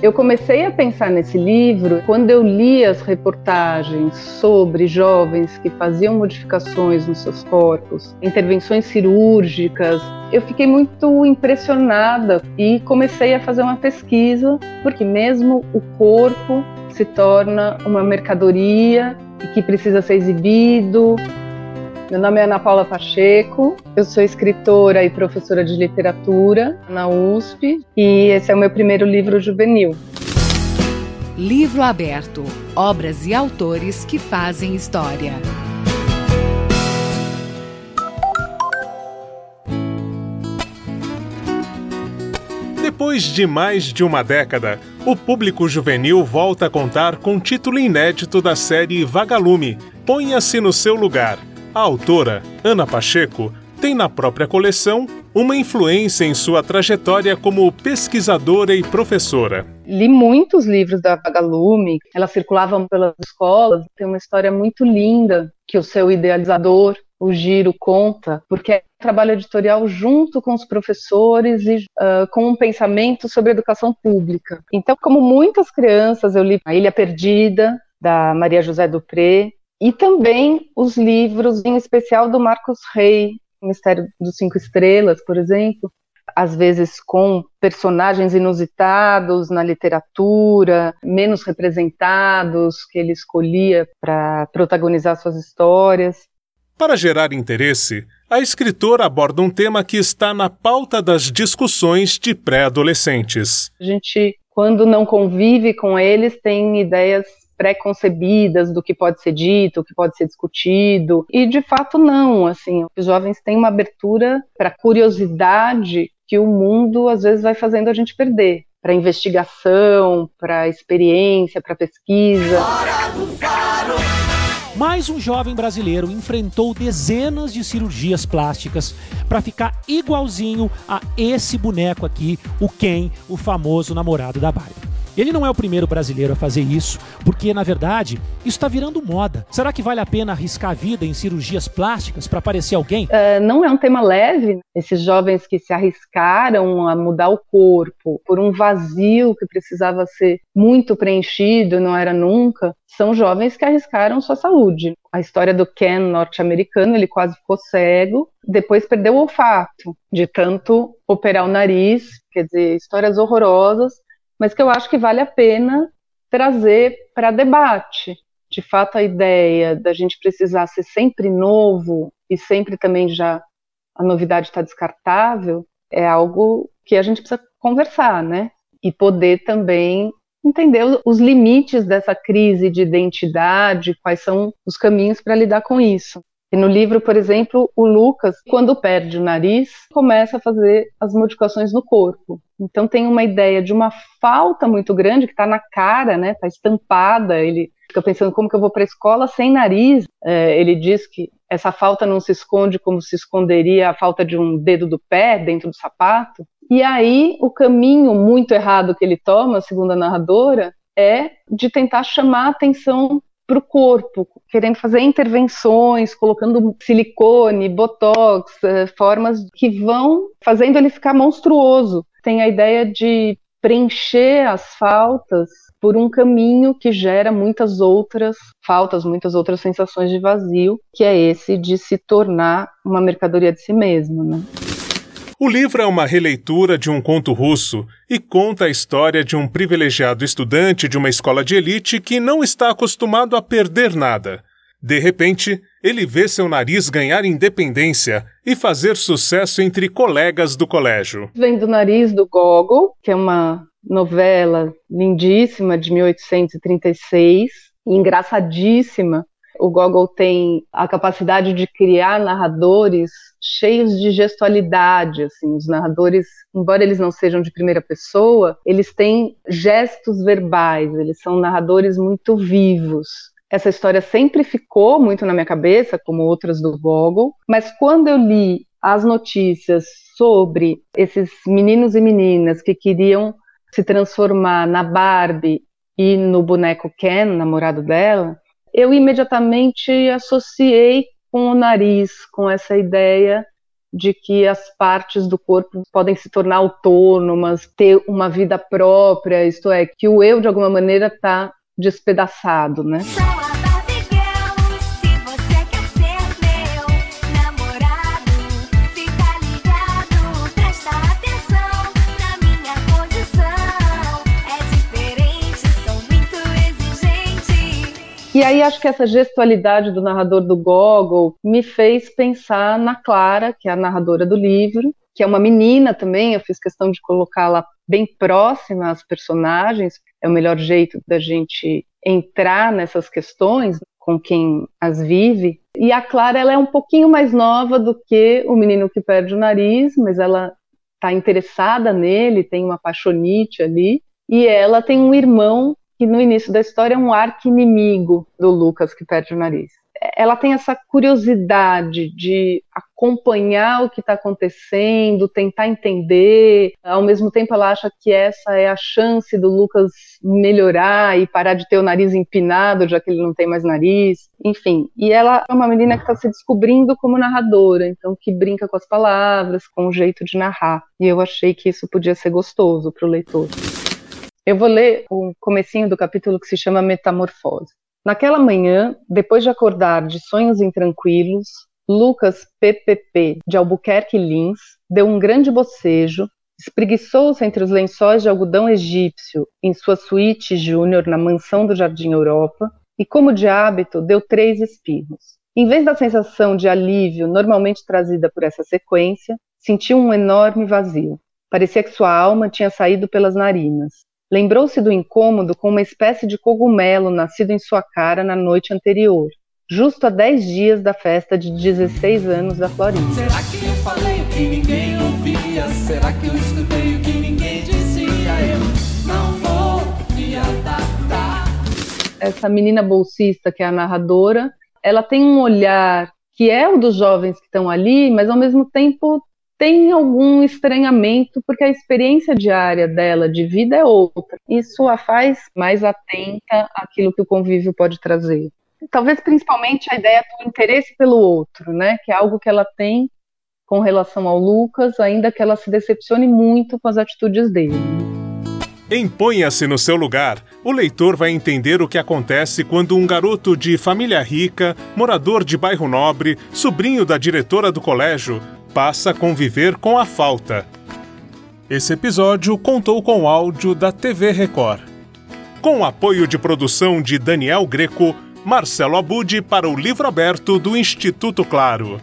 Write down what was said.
Eu comecei a pensar nesse livro quando eu li as reportagens sobre jovens que faziam modificações nos seus corpos, intervenções cirúrgicas. Eu fiquei muito impressionada e comecei a fazer uma pesquisa, porque mesmo o corpo se torna uma mercadoria que precisa ser exibido, meu nome é Ana Paula Pacheco, eu sou escritora e professora de literatura na USP e esse é o meu primeiro livro juvenil. Livro aberto: obras e autores que fazem história. Depois de mais de uma década, o público juvenil volta a contar com título inédito da série Vagalume. Ponha-se no seu lugar a autora, Ana Pacheco, tem na própria coleção uma influência em sua trajetória como pesquisadora e professora. Li muitos livros da Vagalume, elas circulavam pelas escolas. Tem uma história muito linda que o seu idealizador, o Giro, conta, porque é um trabalho editorial junto com os professores e uh, com um pensamento sobre educação pública. Então, como muitas crianças, eu li A Ilha Perdida, da Maria José Dupré, e também os livros, em especial do Marcos Rey, Mistério dos Cinco Estrelas, por exemplo, às vezes com personagens inusitados na literatura, menos representados, que ele escolhia para protagonizar suas histórias. Para gerar interesse, a escritora aborda um tema que está na pauta das discussões de pré-adolescentes. A gente, quando não convive com eles, tem ideias pré-concebidas do que pode ser dito, o que pode ser discutido, e de fato não, assim, os jovens têm uma abertura para curiosidade que o mundo às vezes vai fazendo a gente perder, para investigação, para experiência, para pesquisa. Mais um jovem brasileiro enfrentou dezenas de cirurgias plásticas para ficar igualzinho a esse boneco aqui, o Ken, o famoso namorado da Barbie. Ele não é o primeiro brasileiro a fazer isso, porque na verdade isso está virando moda. Será que vale a pena arriscar a vida em cirurgias plásticas para parecer alguém? Uh, não é um tema leve. Esses jovens que se arriscaram a mudar o corpo por um vazio que precisava ser muito preenchido, não era nunca, são jovens que arriscaram sua saúde. A história do Ken norte-americano, ele quase ficou cego, depois perdeu o olfato de tanto operar o nariz, quer dizer, histórias horrorosas mas que eu acho que vale a pena trazer para debate. De fato, a ideia da gente precisar ser sempre novo e sempre também já a novidade está descartável é algo que a gente precisa conversar, né? E poder também entender os limites dessa crise de identidade, quais são os caminhos para lidar com isso. E no livro, por exemplo, o Lucas, quando perde o nariz, começa a fazer as modificações no corpo. Então tem uma ideia de uma falta muito grande que está na cara, né? Está estampada. Ele fica pensando como que eu vou para a escola sem nariz. É, ele diz que essa falta não se esconde como se esconderia a falta de um dedo do pé dentro do sapato. E aí o caminho muito errado que ele toma, segundo a narradora, é de tentar chamar a atenção para o corpo, querendo fazer intervenções, colocando silicone, botox, eh, formas que vão fazendo ele ficar monstruoso. Tem a ideia de preencher as faltas por um caminho que gera muitas outras faltas, muitas outras sensações de vazio, que é esse de se tornar uma mercadoria de si mesmo, né? O livro é uma releitura de um conto russo e conta a história de um privilegiado estudante de uma escola de elite que não está acostumado a perder nada. De repente, ele vê seu nariz ganhar independência e fazer sucesso entre colegas do colégio. Vem do nariz do Gogol, que é uma novela lindíssima de 1836, engraçadíssima, o Gogol tem a capacidade de criar narradores cheios de gestualidade, assim, os narradores, embora eles não sejam de primeira pessoa, eles têm gestos verbais, eles são narradores muito vivos. Essa história sempre ficou muito na minha cabeça, como outras do Gogol, mas quando eu li as notícias sobre esses meninos e meninas que queriam se transformar na Barbie e no boneco Ken, namorado dela, eu imediatamente associei com o nariz, com essa ideia de que as partes do corpo podem se tornar autônomas, ter uma vida própria, isto é, que o eu de alguma maneira está despedaçado, né? E aí acho que essa gestualidade do narrador do Gogol me fez pensar na Clara, que é a narradora do livro, que é uma menina também, eu fiz questão de colocá-la bem próxima às personagens, é o melhor jeito da gente entrar nessas questões com quem as vive. E a Clara ela é um pouquinho mais nova do que o menino que perde o nariz, mas ela está interessada nele, tem uma paixonite ali, e ela tem um irmão que no início da história é um arqui-inimigo do Lucas que perde o nariz. Ela tem essa curiosidade de acompanhar o que está acontecendo, tentar entender. Ao mesmo tempo, ela acha que essa é a chance do Lucas melhorar e parar de ter o nariz empinado, já que ele não tem mais nariz. Enfim, e ela é uma menina que está se descobrindo como narradora, então que brinca com as palavras, com o jeito de narrar. E eu achei que isso podia ser gostoso para o leitor. Eu vou ler o comecinho do capítulo que se chama Metamorfose. Naquela manhã, depois de acordar de sonhos intranquilos, Lucas PPP de Albuquerque Lins deu um grande bocejo, espreguiçou-se entre os lençóis de algodão egípcio em sua suíte júnior na mansão do Jardim Europa e, como de hábito, deu três espirros. Em vez da sensação de alívio normalmente trazida por essa sequência, sentiu um enorme vazio. Parecia que sua alma tinha saído pelas narinas. Lembrou-se do incômodo com uma espécie de cogumelo nascido em sua cara na noite anterior, justo a dez dias da festa de 16 anos da Florinda. Será que eu falei o que ninguém ouvia? Será que eu escutei o que ninguém dizia? Eu não vou me adaptar. Essa menina bolsista, que é a narradora, ela tem um olhar que é o dos jovens que estão ali, mas ao mesmo tempo tem algum estranhamento, porque a experiência diária dela de vida é outra. Isso a faz mais atenta àquilo que o convívio pode trazer. Talvez principalmente a ideia do interesse pelo outro, né? Que é algo que ela tem com relação ao Lucas, ainda que ela se decepcione muito com as atitudes dele. Emponha-se no seu lugar. O leitor vai entender o que acontece quando um garoto de família rica, morador de bairro nobre, sobrinho da diretora do colégio, passa a conviver com a falta. Esse episódio contou com áudio da TV Record. Com apoio de produção de Daniel Greco, Marcelo Abude para o livro aberto do Instituto Claro.